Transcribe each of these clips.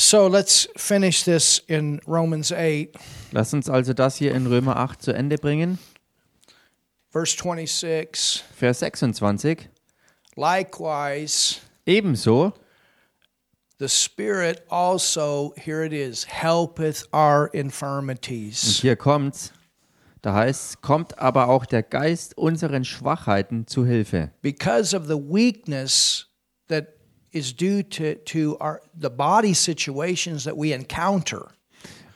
So let's finish this in Romans 8, Lass uns also das hier in Römer 8 zu Ende bringen. verse 26. Vers 26. Likewise, Ebenso the Spirit also, here it is, helpeth our Und infirmities. hier kommt's. Da heißt kommt aber auch der Geist unseren Schwachheiten zu Hilfe. Because of the weakness that is due to, to our, the body situations that we encounter.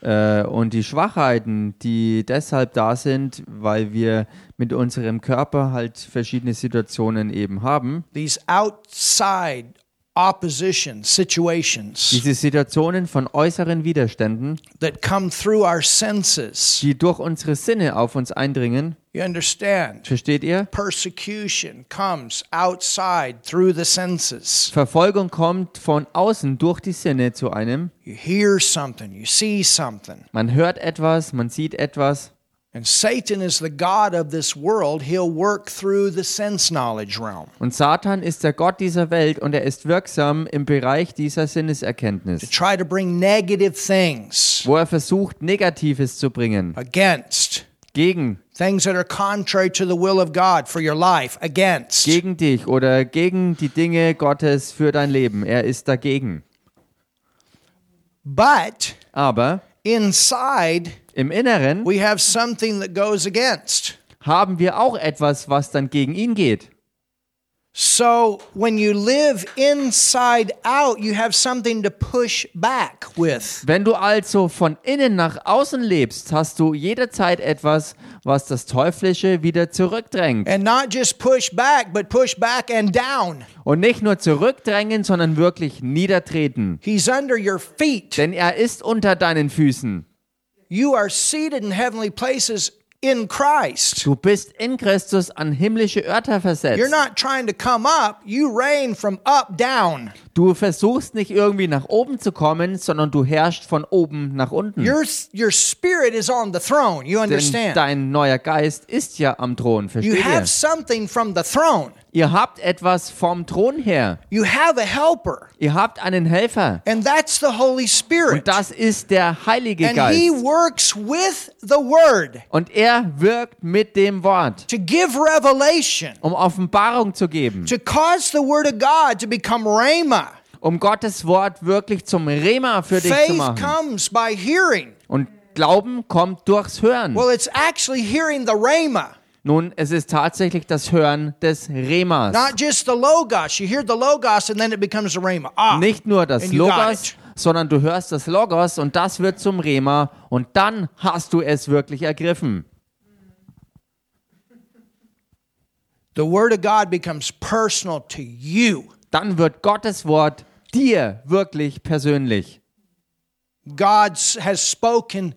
Äh, und die Schwachheiten, die deshalb da sind, weil wir mit unserem Körper halt verschiedene Situationen eben haben. these outside opposition situations Diese Situationen von äußeren Widerständen, that come through our senses. die durch unsere Sinne auf uns eindringen. You understand? Versteht ihr? Persecution comes outside through the senses. Verfolgung kommt von außen durch die Sinne zu einem. You hear something, you see something. Man hört etwas, man sieht etwas. And Satan is the God of this world. He'll work through the sense knowledge realm Und Satan ist der Gott dieser Welt und er ist wirksam im Bereich dieser to Sinneserkenntnis, try to bring negative things wo er versucht, Negatives zu bringen, against gegen, things that are contrary to the will of God for your life, against. gegen dich oder gegen die Dinge Gottes für dein Leben. Er ist dagegen. But Aber inside, im Inneren we have something that goes against. haben wir auch etwas, was dann gegen ihn geht. So when you live inside out, you have something to push back with. Wenn du also von innen nach außen lebst, hast du jederzeit etwas, was das Teuflische wieder zurückdrängt. And not just push back, but push back and down. Und nicht nur zurückdrängen, sondern wirklich niedertreten. He's under your feet. Denn er ist unter deinen Füßen. You are seated in heavenly places in Christ. Du bist in Christus an himmlische Örter You're versetzt. not trying to come up, you reign from up down. Du versuchst nicht irgendwie nach oben zu kommen, sondern du herrschst von oben nach unten. Your, your spirit is on the throne. You Denn understand? dein neuer Geist ist ja am Thron, You versteht ihr? have something from the throne. Ihr habt etwas vom Thron her. You have a helper, Ihr habt einen Helfer. and that's the Holy Spirit. Und das ist der Heilige And he Geist. works with the word Und er wirkt mit dem Wort, to give revelation, um Offenbarung zu geben, to cause the word of God to become rhema. um Gottes Wort wirklich zum Rema für dich zu Faith machen. comes by hearing. Und Glauben kommt durchs Hören. Well, it's actually hearing the rhema, Nun, es ist tatsächlich das Hören des Remas. not just the logos. You hear the logos and then it becomes the rhema. Ah, Nicht nur das Logos, sondern du hörst das Logos und das wird zum Rema und dann hast du es wirklich ergriffen. The word of God becomes personal to you. Dann wird Gottes Wort dir wirklich persönlich. God has spoken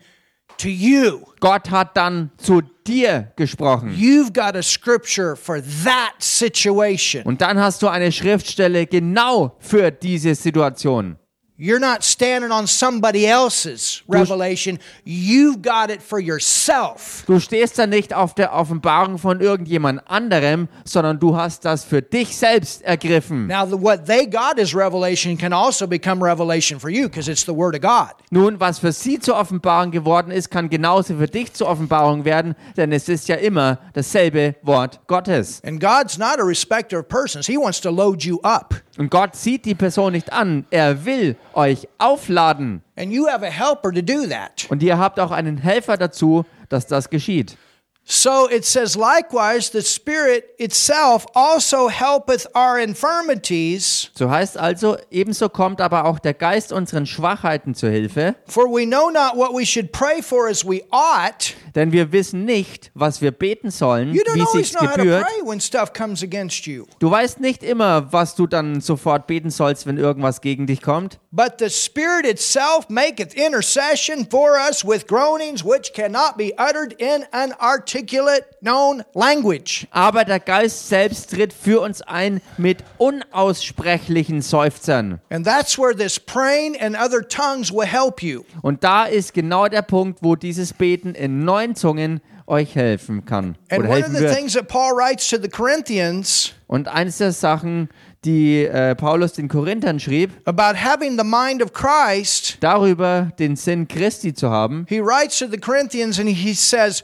to you. Gott hat dann zu dir gesprochen. You've got a scripture for that situation. Und dann hast du eine Schriftstelle genau für diese Situation. You're not standing on somebody else's revelation. You've got it for yourself. Du stehst da nicht auf der Offenbarung von irgendjemand anderem, sondern du hast das für dich selbst ergriffen. Now, what they got as revelation can also become revelation for you because it's the Word of God. Nun, was für sie zur Offenbarung geworden ist, kann genauso für dich zur Offenbarung werden, denn es ist ja immer dasselbe Wort Gottes. And God's not a respecter of persons, He wants to load you up. Und Gott sieht die Person nicht an, er will euch aufladen. Und ihr habt auch einen Helfer dazu, dass das geschieht. So it says, likewise, the Spirit itself also helpeth our infirmities, So heißt also, ebenso kommt aber auch der Geist unseren Schwachheiten zu Hilfe, for we know not what we should pray for as we ought. denn wir wissen nicht, was wir beten sollen, wie sich's gebührt. pray when stuff comes against you. Du weißt nicht immer, was du dann sofort beten sollst, wenn irgendwas gegen dich kommt. But the Spirit itself maketh intercession for us with groanings which cannot be uttered in an articulate known language. Aber der Geist selbst tritt für uns ein mit unaussprechlichen Seufzern. And that's where this praying and other tongues will help you. Und da ist genau der Punkt, wo dieses Beten in neuen Zungen euch helfen kann And oder one of helfen the wird. things that Paul writes to the Corinthians Und eines der Sachen, die äh, Paulus den Korinthern schrieb, about having the mind of Christ, darüber den Sinn Christi zu haben, he writes to the Corinthians and he says,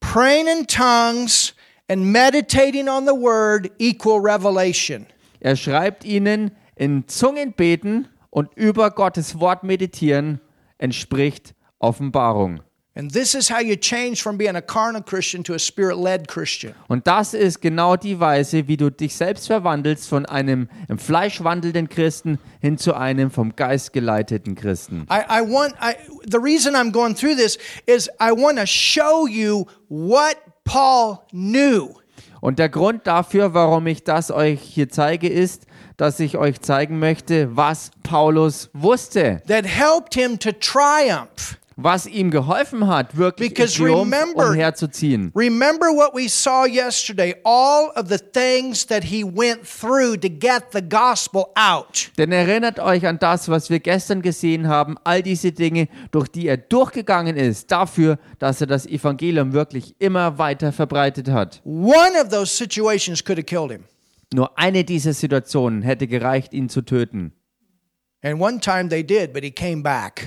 praying in tongues and meditating on the word equal revelation. er schreibt ihnen, in Zungen beten und über Gottes Wort meditieren entspricht Offenbarung. And this is how you change from being a carnal Christian to a spirit led Christian. Und das ist genau die Weise, wie du dich selbst verwandelst von einem im Fleisch wandelnden Christen hin zu einem vom Geist geleiteten Christen. I, I want, I, the reason I'm going through this is I want to show you what Paul knew. Und der Grund dafür, warum ich das euch hier zeige, ist, dass ich euch zeigen möchte, was Paulus wusste, that helped him to triumph. Was ihm geholfen hat, wirklich Because Triumph remember- umherzuziehen. Remember what we saw yesterday, all of the things that he went through to get the gospel out. Denn erinnert euch an das, was wir gestern gesehen haben, all diese Dinge, durch die er durchgegangen ist, dafür, dass er das Evangelium wirklich immer weiter verbreitet hat. One of those situations could have killed him. Nur eine dieser Situationen hätte gereicht, ihn zu töten.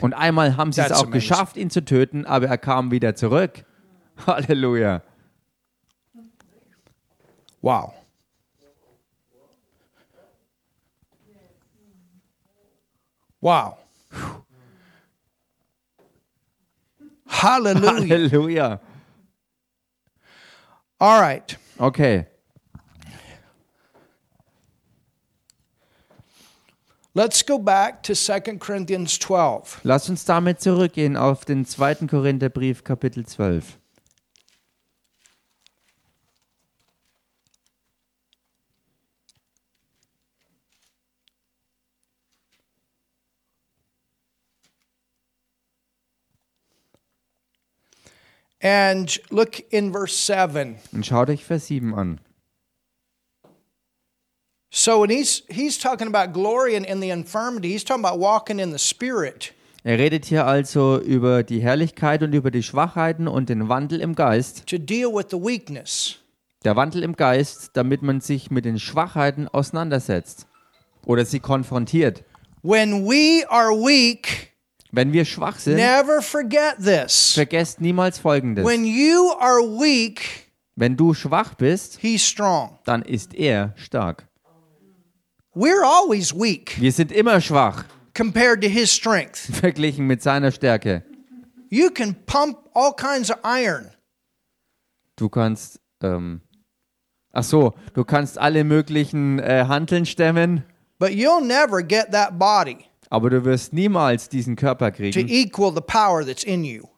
Und einmal haben sie es auch geschafft, ihn zu töten, aber er kam wieder zurück. Halleluja. Wow. Wow. Hallelujah. Halleluja. All right. Okay, Let's go back to 2 Corinthians 12. lasst uns damit zurückgehen auf den zweiten Korintherbrief, Kapitel 12. And look in verse 7. Und schaut euch Vers 7 an. So when he's he's talking about glory and in the infirmity, he's talking about walking in the spirit. Er redet hier also über die Herrlichkeit und über die Schwachheiten und den Wandel im Geist. to deal with the weakness. Der Wandel im Geist, damit man sich mit den Schwachheiten auseinandersetzt oder sie konfrontiert. When we are weak, Wenn wir schwach sind, never forget this. vergesst niemals Folgendes. When you are weak, Wenn du schwach bist, he's strong. dann ist er stark. We're always weak Wir sind immer schwach, compared to his strength. verglichen mit seiner Stärke. You can pump all kinds of iron, Du kannst, ähm, ach so, du kannst alle möglichen äh, Hanteln stemmen, but you'll never get that body aber du wirst niemals diesen Körper to kriegen, equal the power that's in you.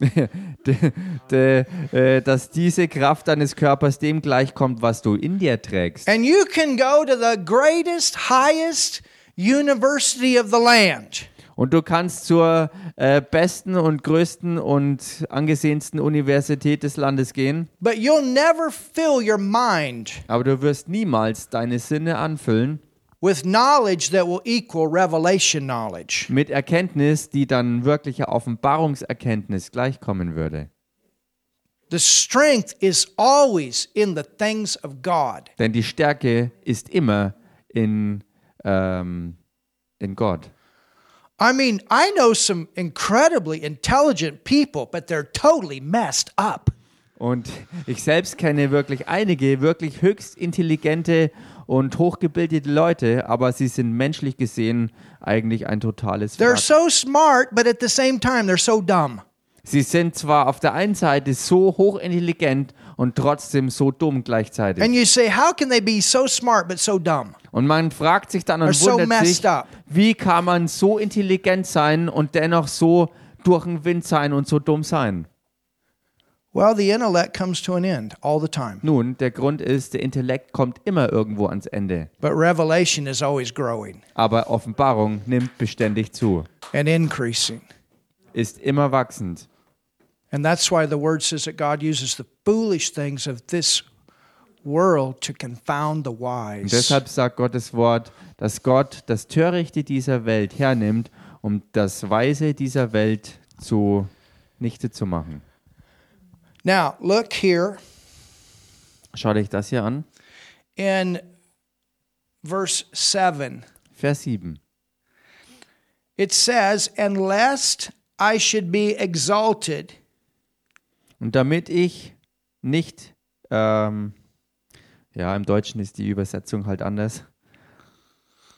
de, de, äh, dass diese Kraft deines Körpers dem gleichkommt, was du in dir trägst. And you can go to the greatest, highest university of the land. Und du kannst zur äh, besten und größten und angesehensten Universität des Landes gehen, But you'll never fill your mind aber du wirst niemals deine Sinne anfüllen with knowledge that will equal revelation knowledge. mit Erkenntnis, die dann wirklicher Offenbarungserkenntnis gleichkommen würde. The strength is always in the things of God. Denn die Stärke ist immer in, ähm, in Gott. I mean, I know some incredibly intelligent people, but they're totally messed up. Und ich selbst kenne wirklich einige wirklich höchst intelligente und hochgebildete Leute, aber sie sind menschlich gesehen eigentlich ein totales They're Wrack. so smart, but at the same time, they're so dumb. Sie sind zwar auf der einen Seite so hochintelligent und trotzdem so dumm gleichzeitig. And you say, how can they be so smart but so dumb? Und man fragt sich dann und so wundert messed sich, up. wie kann man so intelligent sein und dennoch so durch den Wind sein und so dumm sein? Well, the intellect comes to an end all the time, Nun, der Grund ist, der Intellekt kommt immer irgendwo ans Ende. but revelation is always growing Aber Offenbarung nimmt beständig zu, and increasing. ist immer wachsend. And that's why the word says that God uses the foolish things of this world to confound the Und wise. deshalb sagt Gottes Wort, dass Gott das Törichte dieser Welt hernimmt, um das Weise dieser Welt zu nichte zu machen. Now, look here Schau dich das hier an. in verse 7. Vers 7. It says, And lest I should be exalted. Und damit ich nicht, ähm, ja, im Deutschen ist die Übersetzung halt anders.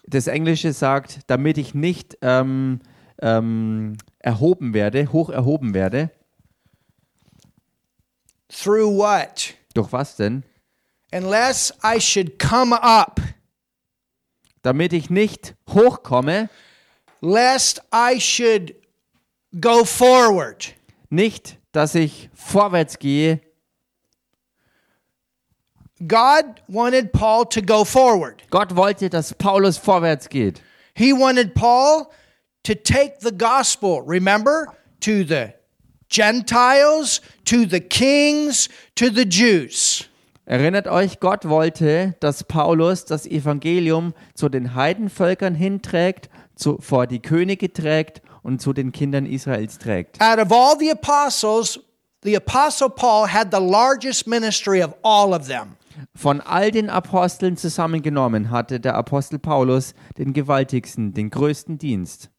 Das Englische sagt, damit ich nicht ähm, ähm, erhoben werde, hoch erhoben werde. Through what? Durch was denn? Unless I should come up, Damit ich nicht hochkomme, lest I should go forward. nicht, dass ich vorwärts gehe. God wanted Paul to go forward. Gott wollte, dass Paulus vorwärts geht. He wanted Paul to take the gospel, remember, to the Gentiles, to the kings, to the Jews. Erinnert euch, Gott wollte, dass Paulus das Evangelium zu den Heidenvölkern hinträgt, zu, vor die Könige trägt und zu den Kindern Israels trägt. Out of all the apostles, the apostle Paul had the largest ministry of all of them. Von all den Aposteln zusammengenommen hatte der Apostel Paulus den gewaltigsten, den größten Dienst.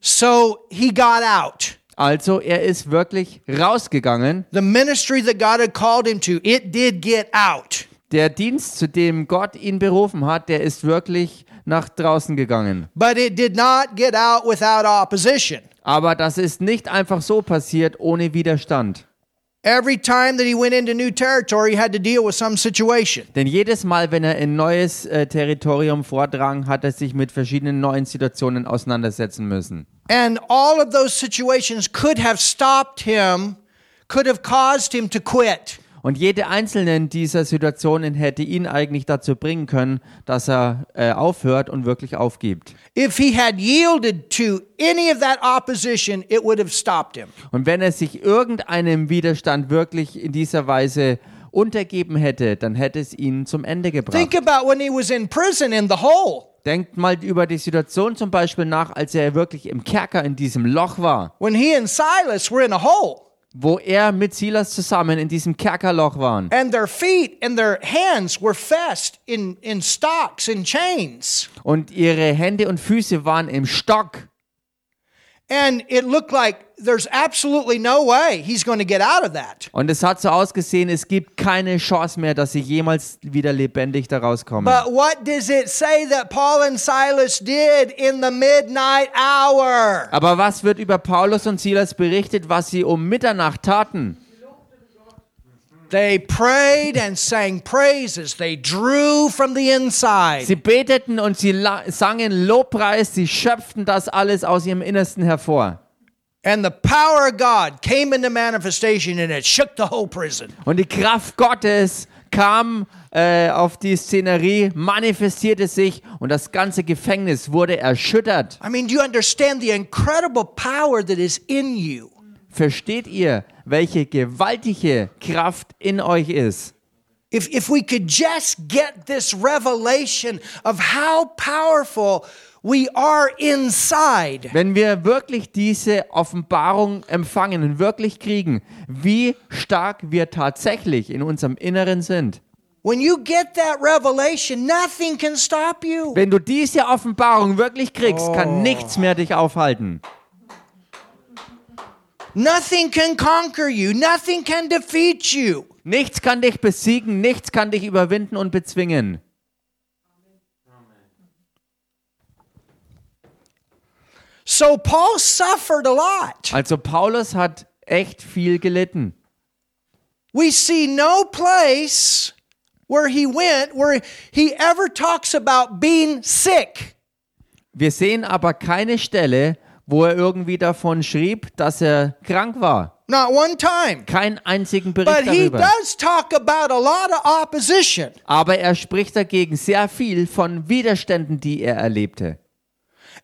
So he got out. Also er ist wirklich rausgegangen. The ministry that God had called him to, it did get out. Der Dienst, zu dem Gott ihn berufen hat, der ist wirklich nach draußen gegangen. But it did not get out without opposition. Aber das ist nicht einfach so passiert ohne Widerstand. Every time that he went into new territory, he had to deal with some situation. Denn jedes Mal, wenn er in neues äh, Territorium vordrang, hat er sich mit verschiedenen neuen Situationen auseinandersetzen müssen. And all of those situations could have stopped him, could have caused him to quit. Und jede einzelne dieser Situationen hätte ihn eigentlich dazu bringen können, dass er äh, aufhört und wirklich aufgibt. If he had yielded to any of that opposition, it would have stopped him. Und wenn er sich irgendeinem Widerstand wirklich in dieser Weise untergeben hätte, dann hätte es ihn zum Ende gebracht. Think about when he was in prison in the hole. Denkt mal über die Situation zum Beispiel nach, als er wirklich im Kerker in diesem Loch war, When he and Silas were in a hole, wo er mit Silas zusammen in diesem Kerkerloch waren. and their feet and their hands were fast in, in stocks and chains. Und ihre Hände und Füße waren im Stock. Und es hat so ausgesehen, es gibt keine Chance mehr, dass sie jemals wieder lebendig da rauskommen. But what does it say that Paul and Silas did in the midnight hour? Aber was wird über Paulus und Silas berichtet, was sie um Mitternacht taten? They prayed and sang praises. They drew from the inside. Sie beteten und sie sangen Lobpreis, sie schöpften das alles aus ihrem Innersten hervor. And the power of God came into manifestation and it shook the whole prison. Und die Kraft Gottes kam äh, auf die Szenerie, manifestierte sich und das ganze Gefängnis wurde erschüttert. I mean, do you understand the incredible power that is in you? Versteht ihr, welche gewaltige Kraft in euch ist? If, if we could just get this revelation of how powerful we are inside, Wenn wir wirklich diese Offenbarung empfangen und wirklich kriegen, wie stark wir tatsächlich in unserem Inneren sind. when you get that revelation, nothing can stop you. Wenn du diese Offenbarung wirklich kriegst, kann nichts mehr dich aufhalten. Nothing can conquer you, nothing can defeat you. Nichts kann dich besiegen, nichts kann dich überwinden und bezwingen. So Paul suffered a lot. Also Paulus hat echt viel gelitten. We see no place where he went where he ever talks about being sick. Wir sehen aber keine Stelle, wo er irgendwie davon schrieb, dass er krank war. Not one time. Keinen einzigen But Bericht he darüber. does talk about a lot of opposition. Aber er spricht dagegen sehr viel von Widerständen, die er erlebte.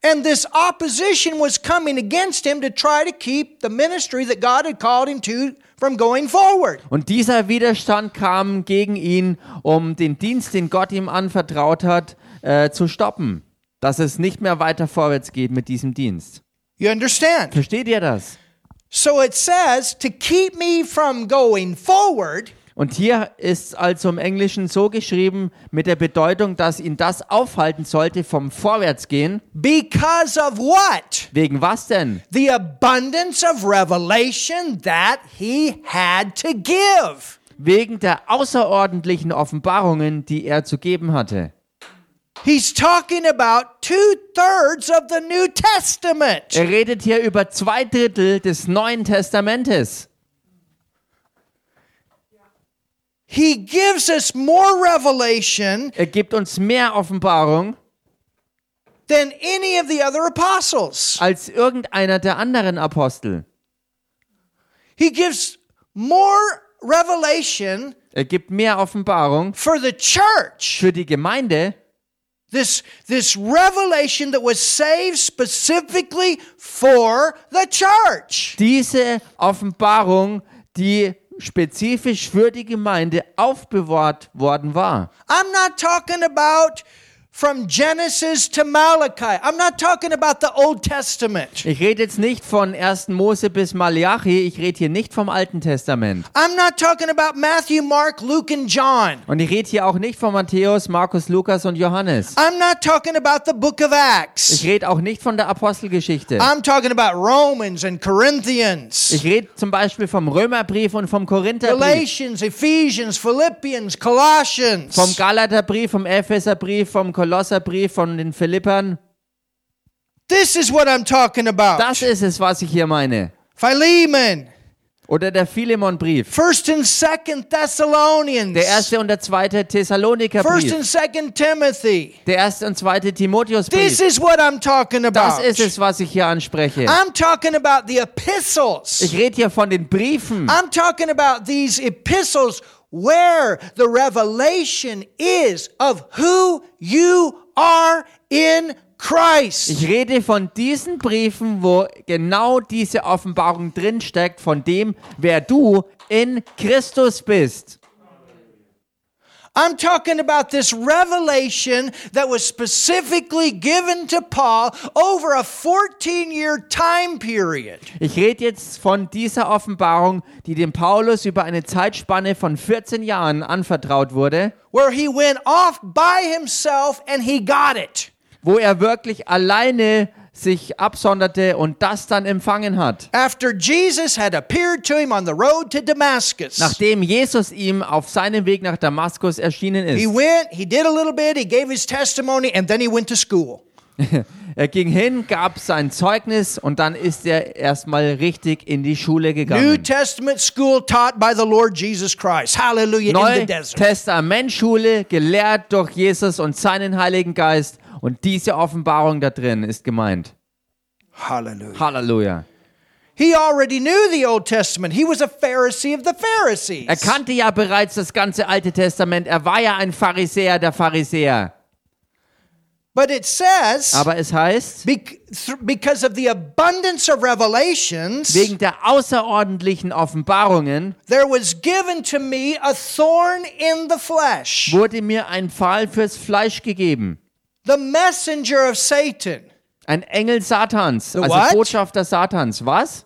And this opposition was coming against him to try to keep the ministry that God had called him to from going forward. Und dieser Widerstand kam gegen ihn, um den Dienst, den Gott ihm anvertraut hat, äh, zu stoppen. Dass es nicht mehr weiter vorwärts geht mit diesem Dienst. You understand? Versteht ihr das? So it says to keep me from going forward, Und hier ist also im Englischen so geschrieben mit der Bedeutung, dass ihn das aufhalten sollte vom Vorwärtsgehen. Because of what? Wegen was denn? The abundance of revelation that he had to give. Wegen der außerordentlichen Offenbarungen, die er zu geben hatte. He's talking about two thirds of the New Testament. Er redet hier über zwei Drittel des Neuen Testamentes. He gives us more revelation Er gibt uns mehr Offenbarung than any of the other apostles. als irgendeiner der anderen Apostel. He gives more revelation Er gibt mehr Offenbarung for the church. für die Gemeinde, This, this revelation that was saved specifically for the church. diese Offenbarung, die spezifisch für die Gemeinde aufbewahrt worden war. I'm not talking about from Genesis to Malachi. I'm not talking about the Old Testament. Ich rede jetzt nicht von 1. Mose bis Malachi, ich rede hier nicht vom Alten Testament. I'm not talking about Matthew, Mark, Luke, and John. Und ich rede hier auch nicht von Matthäus, Markus, Lukas und Johannes. I'm not talking about the book of Ich Acts. rede auch nicht von der Apostelgeschichte. I'm talking about Romans and Corinthians, Ich rede zum Beispiel vom Römerbrief und vom Korintherbrief, Galatians, Ephesians, Philippians, Colossians. vom Galaterbrief, vom Epheserbrief, vom Kolosserbrief, von den Philippern. This is what I'm talking about. Das ist es, was ich hier meine. Philemon, Oder der Philemonbrief. First and Second Thessalonians, Der erste und der zweite First Thessalonikerbrief. and Second Timothy. Der erste und zweite This Timotheusbrief. is what I'm talking Das about. ist es, was ich hier anspreche. I'm talking about the epistles. Ich rede hier von den Briefen. I'm talking about these epistles where the revelation is of who you are in Christ. Ich rede von diesen Briefen, wo genau diese Offenbarung drinsteckt, von dem, wer du in Christus bist. I'm talking about this revelation that was specifically given to Paul over a 14 year time period. Ich rede jetzt von dieser Offenbarung, die dem Paulus über eine Zeitspanne von 14 Jahren anvertraut wurde, Where he went off by himself and he got it. wo er wirklich alleine sich absonderte und das dann empfangen hat. After Jesus had appeared to him on the road to Damascus. Nachdem Jesus ihm auf seinem Weg nach Damaskus erschienen He ist. went, he did a little bit, he gave his testimony, and then he went to school. Er ging hin, gab sein Zeugnis und dann ist er erstmal richtig in die Schule New gegangen. Testament school taught by the Lord Jesus Christ. Hallelujah. In the desert. Neutestamentschule, gelehrt durch Jesus und seinen Heiligen Geist. Und diese Offenbarung da drin ist gemeint. Hallelujah. Halleluja. He already knew the Old Testament. He was a Pharisee of the Pharisees. Er kannte ja bereits das ganze Alte Testament. Er war ja ein Pharisäer der Pharisäer. But it says, Aber es heißt, because of the abundance of revelations, wegen der außerordentlichen Offenbarungen there was given to me a thorn in the flesh, wurde mir ein Pfahl fürs Fleisch gegeben. The messenger of Satan. Ein Engel Satans, The also what? Botschafter Satans. Was?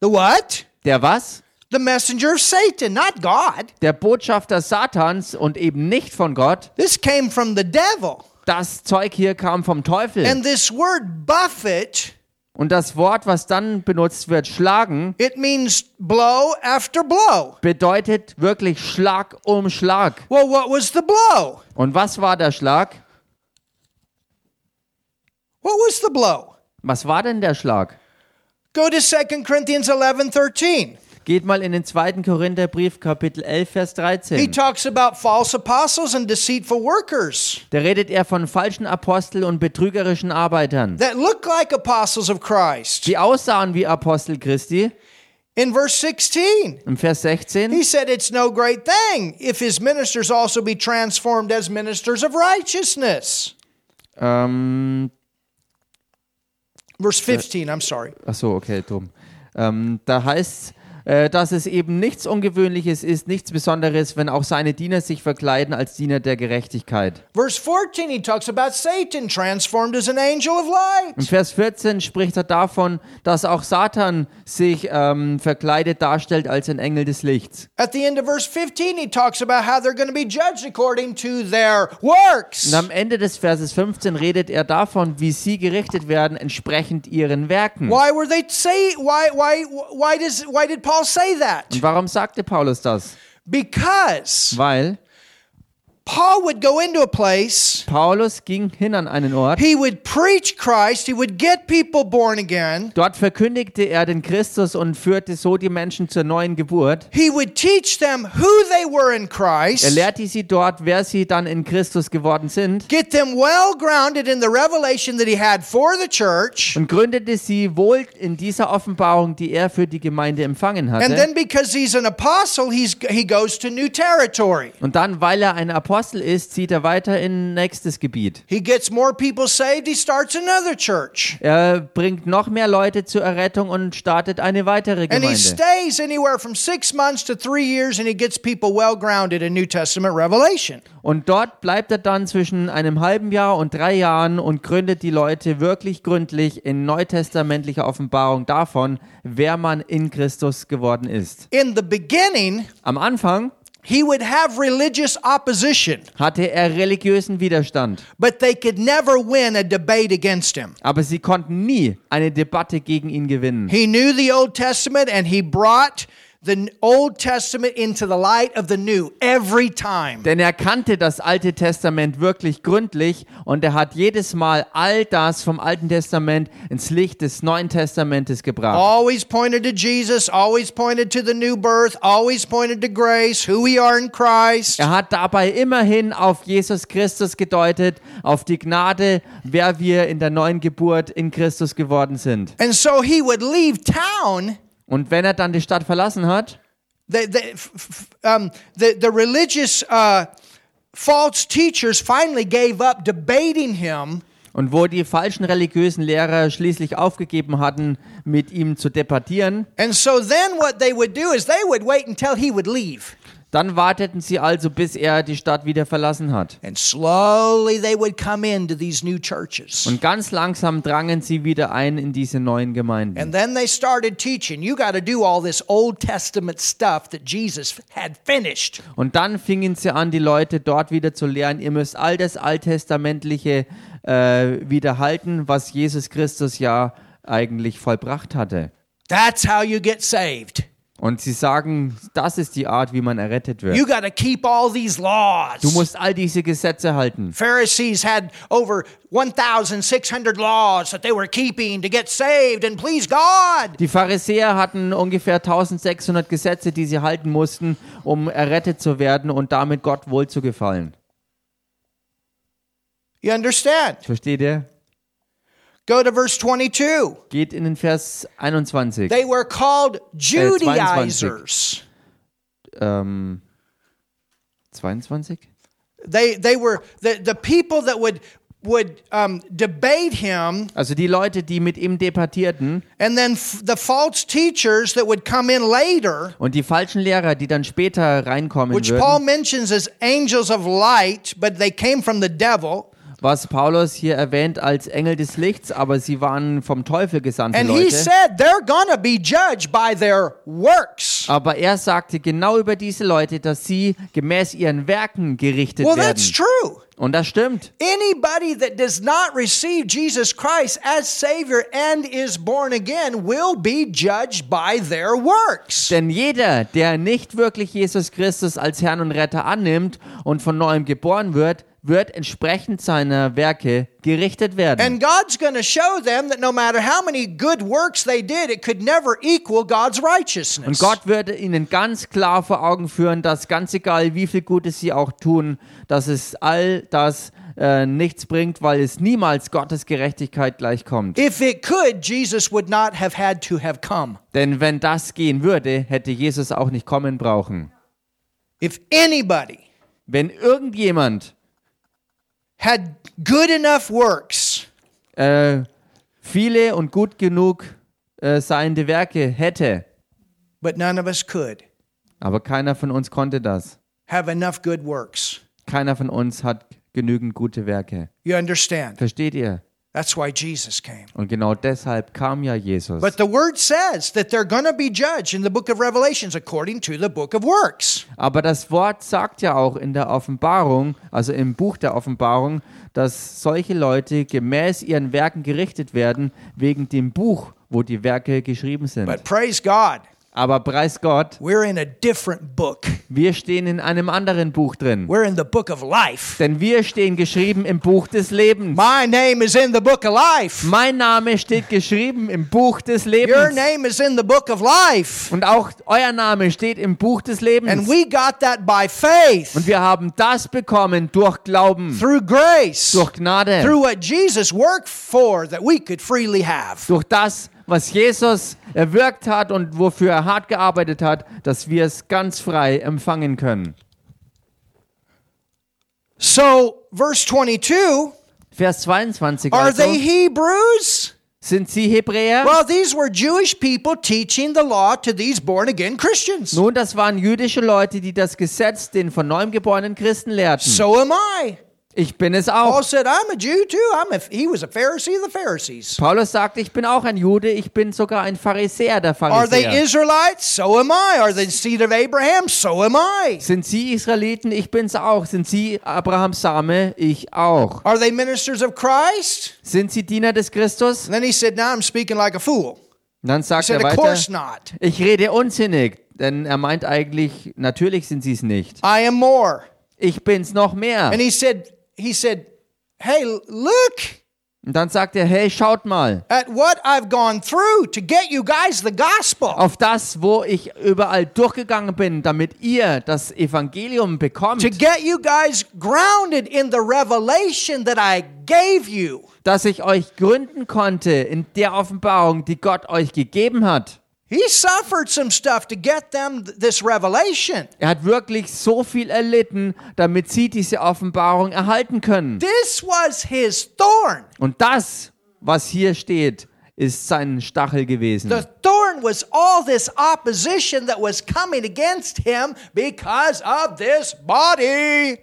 The what? Der was? The messenger of Satan, not God. Der Botschafter Satans und eben nicht von Gott. This came from the devil. Das Zeug hier kam vom Teufel. And this word buffet, Und das Wort, was dann benutzt wird, schlagen, it means blow after blow. bedeutet wirklich Schlag um Schlag. Well, what was the blow? Und was war der Schlag? What was the blow? Was war denn der Schlag? Go to 2 Corinthians 11 13. Geht mal in den zweiten Korintherbrief, Kapitel 11, Vers He 13. talks about false apostles and deceitful workers Da redet er von falschen Aposteln und betrügerischen Arbeitern, that look like apostles of Christ. die aussahen wie Apostel Christi. In verse 16, Im Vers 16 he said, It's no great thing if his ministers also be transformed as ministers of righteousness. ähm, Verse 15, I'm sorry. Ach so, okay, dumm. Ähm, da heißt dass es eben nichts Ungewöhnliches ist, nichts Besonderes, wenn auch seine Diener sich verkleiden als Diener der Gerechtigkeit. Verse 14, he talks about Satan transformed as an angel of In. Vers 14 spricht er davon, dass auch Satan sich ähm, verkleidet darstellt als ein Engel des Lichts. At the end of verse 15, he talks about how they're going to be judged according to their works. Und am Ende des Verses 15 redet er davon, wie sie gerichtet werden entsprechend ihren Werken. Why were they say why why why does why did Paul say that? Und warum sagte Paulus das? Because Weil Paul would go into a place, Paulus ging hin an einen Ort, he would preach Christ, he would get people born again. dort verkündigte er den Christus und führte so die Menschen zur neuen Geburt. He would teach them who they were in Er Christ, lehrte sie dort, wer sie dann in Christus geworden sind get them well grounded in the revelation that he had for the church. und gründete sie wohl in dieser Offenbarung, die er für die Gemeinde empfangen And hatte. then because he's an apostle, he's he goes to new territory. Und dann, weil er ein Apostel ist, zieht er weiter in nächstes Gebiet. He gets more people saved, he starts another church. Er bringt noch mehr Leute zur Errettung und startet eine weitere And he Gemeinde. stays anywhere from six months to three years, and he gets people well grounded in New Testament revelation. Und dort bleibt er dann zwischen einem halben Jahr und drei Jahren und gründet die Leute wirklich gründlich in neutestamentlicher Offenbarung davon, wer man in Christus geworden ist. In the beginning, Am Anfang he would have religious opposition, hatte er religiösen Widerstand, but they could never win a debate against him. aber sie konnten nie eine Debatte gegen ihn gewinnen. He knew the Old Testament and he brought the Old Testament into the light of the New every time. Denn er kannte das Alte Testament wirklich gründlich und er hat jedes Mal all das vom Alten Testament ins Licht des Neuen Testamentes gebracht. Always pointed to Jesus, always pointed to the new birth, always pointed to grace, who we are in Christ. Er hat dabei immerhin auf Jesus Christus gedeutet, auf die Gnade, wer wir in der neuen Geburt in Christus geworden sind. And so he would leave town. Und wenn er dann die Stadt verlassen hat, The, the, um, the, the religious uh, false teachers finally gave up debating him. und wo die falschen religiösen Lehrer schließlich aufgegeben hatten, mit ihm zu debattieren, And so then what they would do is they would wait until he would leave. Dann warteten sie also, bis er die Stadt wieder verlassen hat. Und ganz langsam drangen sie wieder ein in diese neuen Gemeinden. Und dann fingen sie an, die Leute dort wieder zu lehren, ihr müsst all das Alttestamentliche äh, wiederhalten, was Jesus Christus ja eigentlich vollbracht hatte. That's how you get saved. Und sie sagen, das ist die Art, wie man errettet wird. You got to keep all these laws. Du musst all diese Gesetze halten. Pharisees had over 1,600 laws that they were keeping to get saved and please God. Die Pharisäer hatten ungefähr 1600 Gesetze, die sie halten mussten, um errettet zu werden und damit Gott wohl zu gefallen. You understand? Versteht ihr? Go to verse 22. Geht in den Vers 21. They were called 22. Judaizers. Ähm, 22? They, they were the, the people that would, would um, debate him, Also die Leute, die mit ihm debattierten and then the false teachers that would come in later, und die falschen Lehrer, die dann später reinkommen which Paul mentions as angels of light, but they came from the devil. Was Paulus hier erwähnt als Engel des Lichts, aber sie waren vom Teufel gesandte And he Leute. said they're going to be judged by their works. Aber er sagte genau über diese Leute, dass sie gemäß ihren Werken gerichtet Well, that's werden. true. Und das stimmt. Anybody that does not receive Jesus Christ as Savior and is born again will be judged by their works. Denn jeder, der nicht wirklich Jesus Christus als Herrn und Retter annimmt und von neuem geboren wird, wird entsprechend seiner Werke gerichtet werden. And God's going to show them that no matter how many good works they did, it could never equal God's righteousness. Und Gott würde ihnen ganz klar vor Augen führen, dass ganz egal, wie viel Gutes sie auch tun, dass es all das äh, nichts bringt, weil es niemals Gottes Gerechtigkeit gleichkommt. If it could, Jesus would not have had to have come. Denn wenn das gehen würde, hätte Jesus auch nicht kommen brauchen. If anybody Wenn irgendjemand had good enough works, äh, viele und gut genug äh, seiende Werke hätte, But none of us could Aber keiner von uns konnte das. have enough good works. Keiner von uns hat genügend gute Werke. You understand? Versteht ihr? That's why Jesus came. Und genau deshalb kam ja Jesus. But the word says that they're going to be judged in the book of Revelations according to the book of works. Aber das Wort sagt ja auch in der Offenbarung, also im Buch der Offenbarung, dass solche Leute gemäß ihren Werken gerichtet werden, wegen dem Buch, wo die Werke geschrieben sind. But praise God, Aber preis Gott, we're in a different book. wir stehen in einem anderen Buch drin. We're in the book of life. Denn wir stehen geschrieben im Buch des Lebens. My name is in the book of life. Mein Name steht geschrieben im Buch des Your Lebens. name is in the book of life. Und auch euer Name steht im Buch des And Lebens. we got that by faith, Und wir haben das bekommen durch Glauben, through grace, durch Gnade, through what Jesus worked for that we could freely have. durch das, was Jesus erwirkt hat und wofür er hart gearbeitet hat, dass wir es ganz frei empfangen können. So, verse 22 Vers 22 are also, they Hebrews? sind sie Hebräer? Well, these were Jewish people teaching the law to these born again Christians. Nun, das waren jüdische Leute, die das Gesetz den von neuem geborenen Christen lehrten. So am I. Ich bin es Paul auch. said, I'm a Jew too. I'm a, he was a Pharisee of the Pharisees. Paulus sagt, ich bin auch ein Jude, ich bin sogar ein Pharisäer der Are they Pharisäer. Israelites? So am I. Are they the seed of Abraham? So am I. Sind sie Israeliten? Ich bin's auch. Sind sie Abrahams Same? Ich auch. Are they ministers of Christ? Sind sie Diener des Christus? And then he said, Now I'm speaking like a fool. Und dann He sagt said, er Of weiter, course not. ich rede unsinnig, denn er meint eigentlich, natürlich sind sie es nicht. I am more. Ich bin's noch mehr. And he said, he said, Hey, look Und dann sagt er, hey, schaut mal, at what I've gone through to get you guys the gospel. auf das, wo ich überall durchgegangen bin, damit ihr das Evangelium bekommt, To get you guys grounded in the revelation that I gave you. dass ich euch gründen konnte in der Offenbarung, die Gott euch gegeben hat. He suffered some stuff to get them th- this revelation. Er hat wirklich so viel erlitten, damit sie diese Offenbarung erhalten können. This was his thorn. Und das, was hier steht, ist sein Stachel gewesen. The thorn was all this opposition that was coming against him because of this body.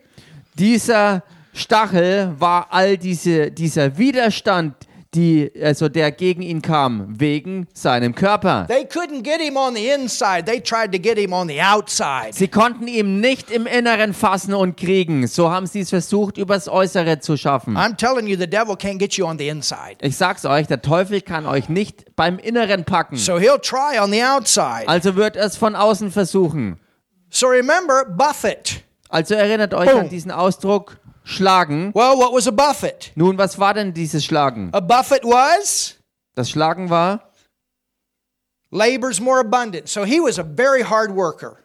Dieser Stachel war all diese, dieser Widerstand, die, also der gegen ihn kam, wegen seinem Körper. They couldn't get him on the inside. They tried to get him on the outside. Sie konnten ihm nicht im Inneren fassen und kriegen. So haben sie es versucht, übers Äußere zu schaffen. I'm telling you, the devil can't get you on the inside. Ich sag's euch, der Teufel kann euch nicht beim Inneren packen. So he'll try on the outside. Also wird er es von außen versuchen. So remember, buffet. Also erinnert euch Boom. an diesen Ausdruck schlagen. Well, what was a buffet? Nun, was war denn dieses Schlagen? A buffet was Das Schlagen war, labor's more abundant. So he was a very hard worker.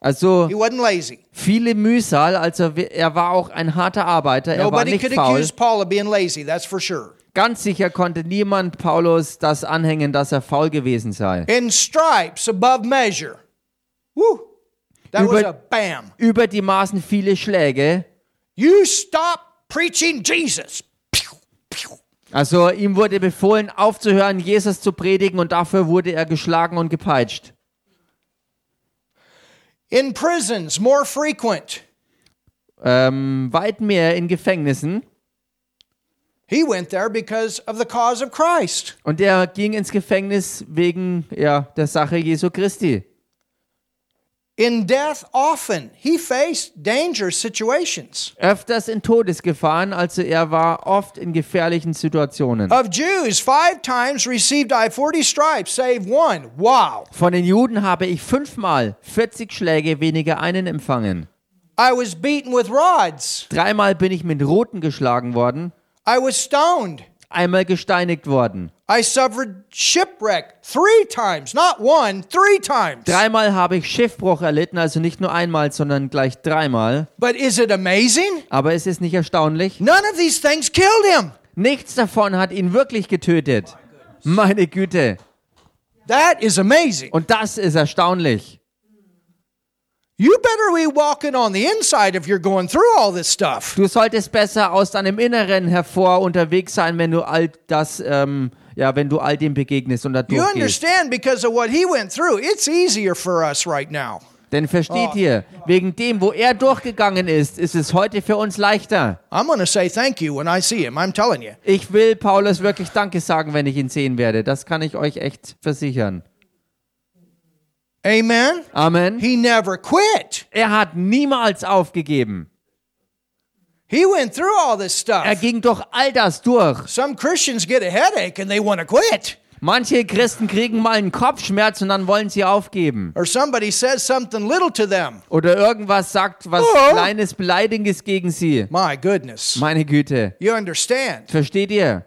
also He wasn't lazy. viele Mühsal, also er war auch ein harter Arbeiter, er war Nobody nicht could faul. accuse Paul of being lazy, that's for sure. Ganz sicher konnte niemand Paulus das anhängen, dass er faul gewesen sei. In stripes above measure. Woo! That was Über- a bam. Über die Maßen viele Schläge. You stop preaching Jesus. Pew, pew. Also ihm wurde befohlen, aufzuhören, Jesus zu predigen und dafür wurde er geschlagen und gepeitscht. In prisons, more frequent. Ähm, weit mehr in Gefängnissen. He went there because of the cause of Christ. Und er ging ins Gefängnis wegen ja, der Sache Jesu Christi. In death, often he faced dangerous situations. Öfters in Todesgefahren, also er war oft in gefährlichen Situationen. Of Jews, five times received I 40 stripes, save one. Wow. Von den Juden habe ich fünfmal 40 Schläge weniger einen empfangen. I was beaten with rods. Dreimal bin ich mit Roten geschlagen worden, I was stoned. Einmal gesteinigt worden. I suffered shipwreck three times, not one, three times. Dreimal habe ich Schiffbruch erlitten, also nicht nur einmal, sondern gleich dreimal. But is it amazing? Aber es ist nicht erstaunlich. None of these things killed him. Nichts davon hat ihn wirklich getötet. Meine Güte. That is amazing. Und das ist erstaunlich. You better be walking on the inside if you're going through all this stuff. Du solltest besser aus deinem Inneren hervor unterwegs sein, wenn du all das ähm, ja, wenn du all dem begegnest und da You durchgehst. understand because of what he went through, it's easier for us right now. Denn versteht ihr, wegen dem, wo er durchgegangen ist, ist es heute für uns leichter. I'm going to say thank you when I see him. I'm telling you. Ich will Paulus wirklich Danke sagen, wenn ich ihn sehen werde. Das kann ich euch echt versichern. Amen. Amen. He never quit. Er hat niemals aufgegeben. He went through all this Er stuff. ging durch all das durch. Some Christians get a headache and they want to quit. Manche Christen kriegen mal einen Kopfschmerz und dann wollen sie aufgeben. Or somebody says something little to them. Oder irgendwas sagt, was Oh. Kleines, Beleidigendes gegen sie. My goodness. Meine Güte. You understand? Versteht ihr?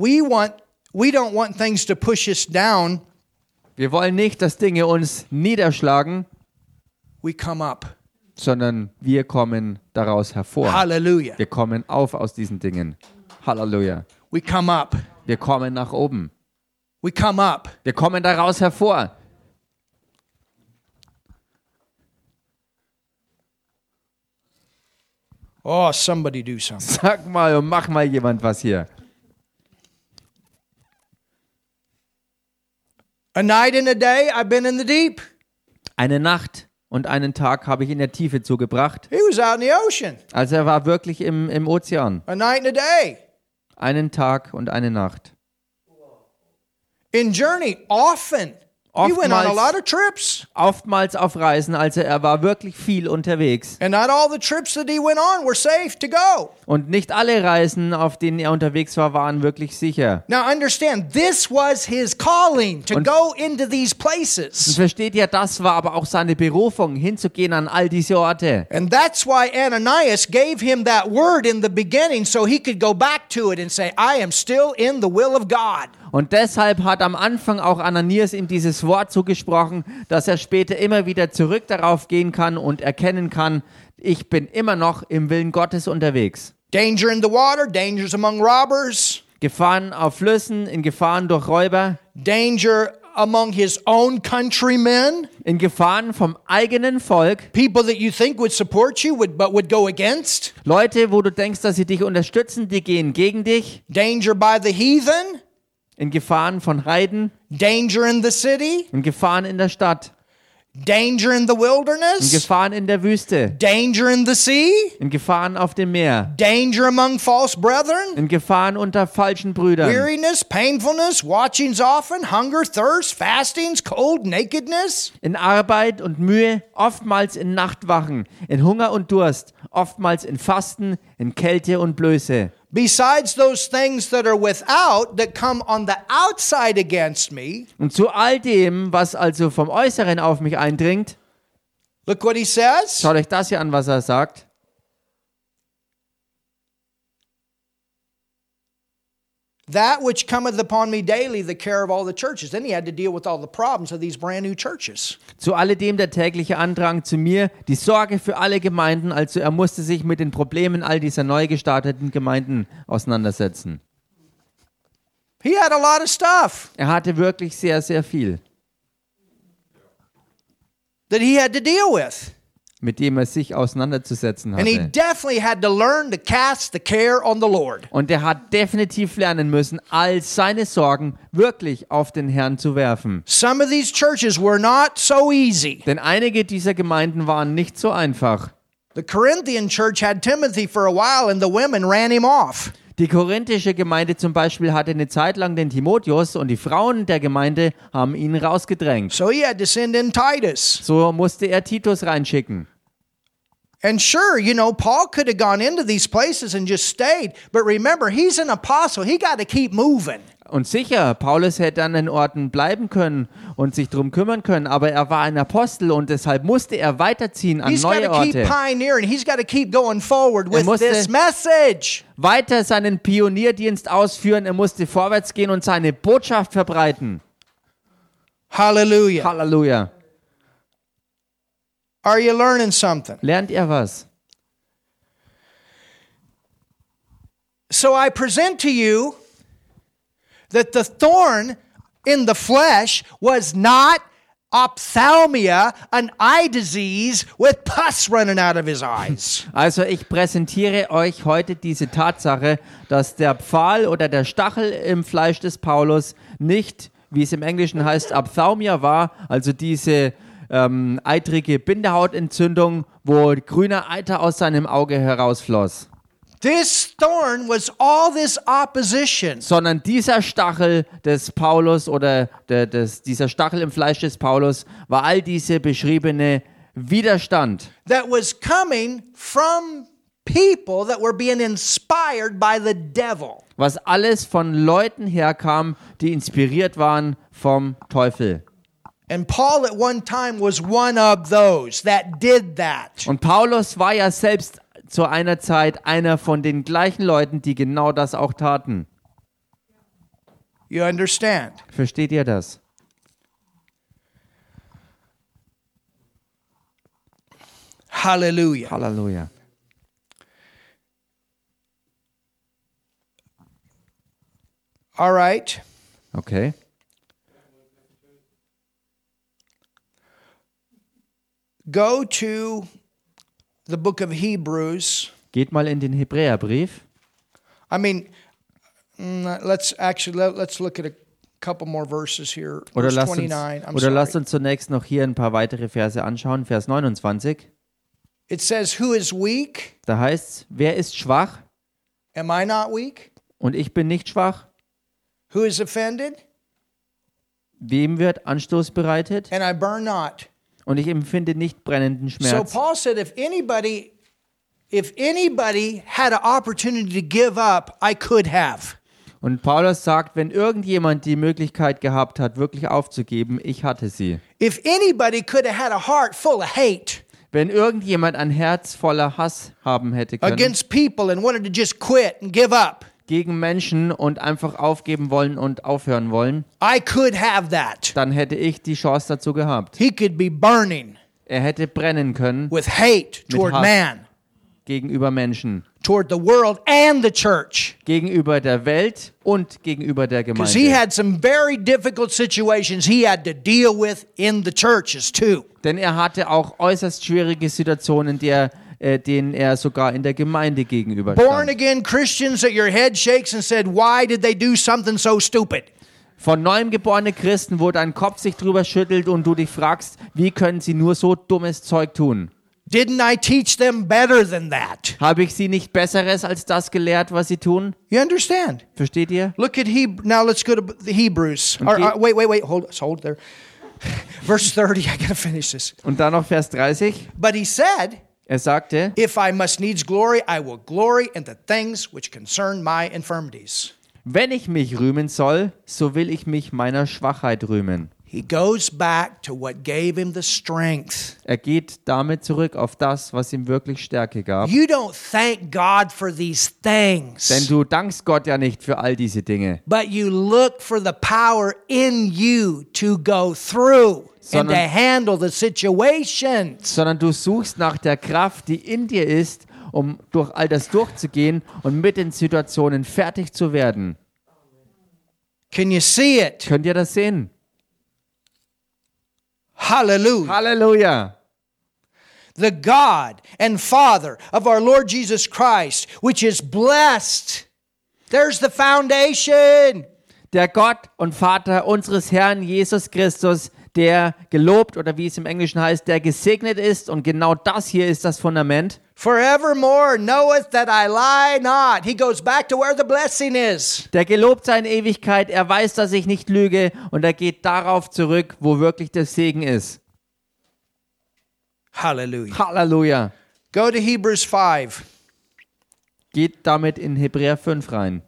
We want we don't want things to push us down. Wir wollen nicht, dass Dinge uns niederschlagen, We come up. sondern wir kommen daraus hervor. Hallelujah. Wir kommen auf aus diesen Dingen. Halleluja. We come up. Wir kommen nach oben. We come up. Wir kommen daraus hervor. Oh, somebody do something. Sag mal und mach mal jemand was hier. A night and a day I've been in the deep. Eine Nacht und einen Tag habe ich in der Tiefe zugebracht. He was out in the ocean. Also er war wirklich im, im Ozean. A night and a day. Einen Tag und eine Nacht. In journey often. He went on a Oftmals- lot of trips. Oftmals auf Reisen, also er war wirklich viel unterwegs. Und nicht alle Reisen, auf denen er unterwegs war, waren wirklich sicher. Now understand, this was his calling to Und- go into these Und places. versteht ihr, das war aber auch seine Berufung, hinzugehen an all diese Orte. And that's why Ananias gave him that word in the beginning so he could go back to it and say, I am still in the will of God. Und deshalb hat am Anfang auch Ananias ihm dieses Wort zugesprochen, dass er später immer wieder zurück darauf gehen kann und erkennen kann, ich bin immer noch im Willen Gottes unterwegs. Danger in the water, dangers among robbers, Gefahren auf Flüssen, in Gefahren durch Räuber, danger among his own countrymen, in Gefahren vom eigenen Volk, people that you think would support you would, but would go against, Leute, wo du denkst, dass sie dich unterstützen, die gehen gegen dich, danger by the heathen, in Gefahren von Heiden, danger in the city, in Gefahren in der Stadt, danger in the in wilderness, Gefahren in der Wüste, danger in the sea, in Gefahren auf dem Meer, danger among false brethren, in Gefahren unter falschen Brüdern, weariness, painfulness, watchings often, hunger, thirst, fastings, cold, nakedness. in Arbeit und Mühe, oftmals in Nachtwachen, in Hunger und Durst, oftmals in Fasten, in Kälte und Blöße. Besides those things that are without, that come on the outside against me, Und zu all dem, was also vom Äußeren auf mich eindringt, look what he says. schaut euch das hier an, was er sagt. That which cometh upon me daily, the care of all the churches. Then he had to deal with all the problems of these brand new churches. Zu alledem der tägliche Andrang zu mir, die Sorge für alle Gemeinden, also er musste sich mit den Problemen all dieser neu gestarteten Gemeinden auseinandersetzen. He had a lot of stuff Er hatte wirklich sehr, sehr viel, that he had to deal with. Mit dem er sich auseinanderzusetzen And he hatte. definitely had to learn to cast the care on the Lord. Und er hat definitiv lernen müssen, all seine Sorgen wirklich auf den Herrn zu werfen. Some of these churches were not so easy. Denn einige dieser Gemeinden waren nicht so einfach. The Corinthian church had Timothy for a while and the women ran him off. Die korinthische Gemeinde zum Beispiel hatte eine Zeit lang den Timotheus und die Frauen der Gemeinde haben ihn rausgedrängt. So he had to send in Titus. So musste er Titus reinschicken. And sure, you know, Paul could have gone into these places and just stayed. But remember, he's an apostle. He got to keep moving. Und sicher, Paulus hätte an den Orten bleiben können und sich darum kümmern können, aber er war ein Apostel und deshalb musste er weiterziehen an He's neue Orte. with musste-. Weiter seinen Pionierdienst ausführen, er musste vorwärts gehen und seine Botschaft verbreiten. Hallelujah. Halleluja. Are you learning something? Lernt ihr was? So I present to you that the thorn in the flesh was not ophthalmia, an eye disease with pus running out of his eyes. Also ich präsentiere euch heute diese Tatsache, dass der Pfahl oder der Stachel im Fleisch des Paulus nicht, wie es im Englischen heißt, Ophthalmia war, also diese ähm, eitrige Bindehautentzündung, wo grüner Eiter aus seinem Auge herausfloss. This thorn was all this opposition. sondern dieser Stachel des Paulus oder der, des, dieser Stachel im Fleisch des Paulus war all diese beschriebene Widerstand, that was coming from people that were being inspired by the devil. was alles von Leuten herkam, die inspiriert waren vom Teufel. And Paul at one time was one of those that did that. Und Paulus war ja selbst zu einer Zeit einer von den gleichen Leuten, die genau das auch taten. You understand? Versteht ihr das? Hallelujah. Halleluja. All right. Okay. Go to the book of Hebrews. Geht mal in den Hebräerbrief. I mean, mm, let's actually let, let's look at a couple more verses here. Oder lasst uns, 29. I'm oder lasst uns zunächst noch hier ein paar weitere Verse anschauen. Vers 29. It says, "Who is weak? Da heißt es, wer ist schwach? Am I not weak? Und ich bin nicht schwach. Who is offended? Wem wird Anstoß bereitet? And I burn not." Und ich empfinde nicht brennenden So Schmerz. Paul said, if anybody, if anybody had an opportunity to give up, I could have. Und Paulus sagt, wenn irgendjemand die Möglichkeit gehabt hat, wirklich aufzugeben, ich hatte sie. If anybody could have had a heart full of hate Wenn irgendjemand ein Herz voller Hass haben hätte können against people and wanted to just quit and give up, gegen Menschen und einfach aufgeben wollen und aufhören wollen, I could have that. dann hätte ich die Chance dazu gehabt. He could be burning Er hätte brennen können with hate toward Hass. man, gegenüber Menschen, toward the world and the church. gegenüber der Welt und gegenüber der Because he Gemeinde. had some very difficult situations he had to deal with in the churches too. Denn er hatte auch äußerst schwierige Situationen, der, äh, denen er sogar in der Gemeinde gegenüber Born again Christians that your head shakes and said, Why did they do something so stupid? Von neuem geborene Christen, wo dein Kopf sich drüber schüttelt und du dich fragst, wie können sie nur so dummes Zeug tun? Didn't I teach them better than that? Habe ich sie nicht Besseres als das gelehrt, was sie tun? You understand? Versteht ihr? Look at Heb. Now let's go to the Hebrews. Or, Okay. uh, wait, wait, wait. Hold, hold there. Verse 30. I got to finish this. Und dann noch Vers 30. But he said, Er sagte, If I must needs glory, I will glory in the things which concern my infirmities. wenn ich mich rühmen soll, so will ich mich meiner Schwachheit rühmen. He goes back to what gave him the strength. Er geht damit zurück auf das, was ihm wirklich Stärke gab. You don't thank God for these Denn things, du dankst Gott ja nicht für all diese Dinge, but you look for the power in you to go through and to Sondern- handle the situations. sondern du suchst nach der Kraft, die in dir ist, um durch all das durchzugehen und mit den Situationen fertig zu werden. Can you see it? Könnt ihr das sehen? Hallelujah. Halleluja! the God and Father of our Lord Jesus Christ, which is blessed. There's the foundation. Der Gott und Vater unseres Herrn Jesus Christus, der gelobt oder wie es im Englischen heißt, der gesegnet ist und genau das hier ist das Fundament. Forevermore knoweth that I lie not. He goes back to where the blessing is. Der gelobt sei in Ewigkeit, er weiß, dass ich nicht lüge und er geht darauf zurück, wo wirklich der Segen ist. Hallelujah. Halleluja! Go to Hebrews 5. Geht damit in Hebräer 5 rein.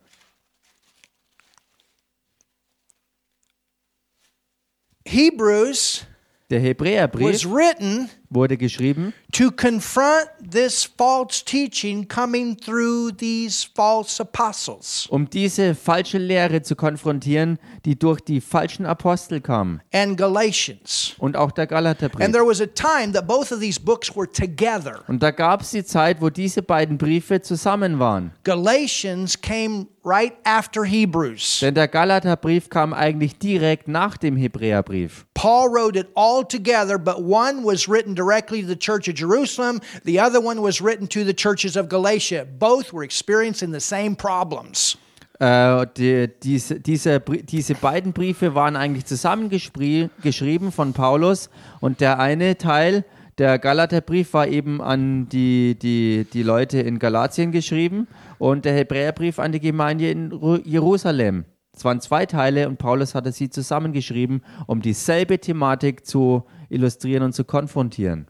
Hebrews Der was Hebräerbrief written wurde geschrieben, to confront this false teaching coming through these false apostles um diese falsche Lehre zu konfrontieren, die durch die falschen Apostel kam and Galatians. und auch der And Galaterbrief. there was a time that both of these books were together. Und da gab es die Zeit, wo diese beiden Briefe zusammen waren. Galatians came right after Hebrews. Denn der Galaterbrief kam eigentlich direkt nach dem Hebräerbrief. Paul wrote it all together, but one was written directly to the church of Jerusalem, the other one was written to the churches of Galatia. Both were experiencing the same problems. Äh, die, diese, diese, diese beiden Briefe waren eigentlich zusammengeschrieben von Paulus und der eine Teil, der Galaterbrief, war eben an die, die, die Leute in Galatien geschrieben und der Hebräerbrief an die Gemeinde in Ru- Jerusalem. Es waren zwei Teile und Paulus hatte sie zusammengeschrieben, um dieselbe Thematik zu illustrieren und zu konfrontieren.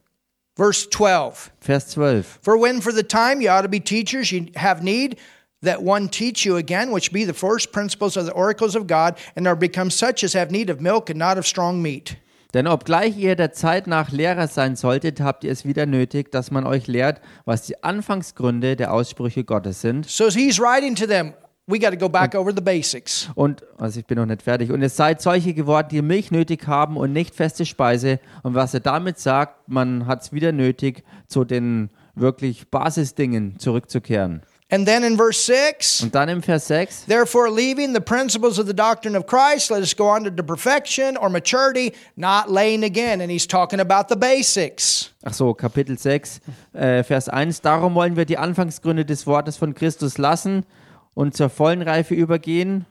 Verse 12 Vers 12. For when for the time you ought to be teachers, you have need that one teach you again, which be the first principles of the oracles of God, and are become such as have need of milk and not of strong meat. Denn obgleich ihr der Zeit nach Lehrer sein solltet, habt ihr es wieder nötig, dass man euch lehrt, was die Anfangsgründe der Aussprüche Gottes sind. So he's writing to them, we got to go back over the basics. Und, also ich bin noch nicht fertig. Und es seid solche geworden, die Milch nötig haben und nicht feste Speise. Und was er damit sagt, man hat es wieder nötig, zu den wirklich Basisdingen zurückzukehren. And then in verse 6, Und dann im Vers 6, Therefore, leaving the principles of the doctrine of Christ, let us go on to the perfection or maturity, not laying again. And he's talking about the basics. ach so, Kapitel 6, äh, Vers 1, darum wollen wir die Anfangsgründe des Wortes von Christus lassen und zur vollen Reife übergehen,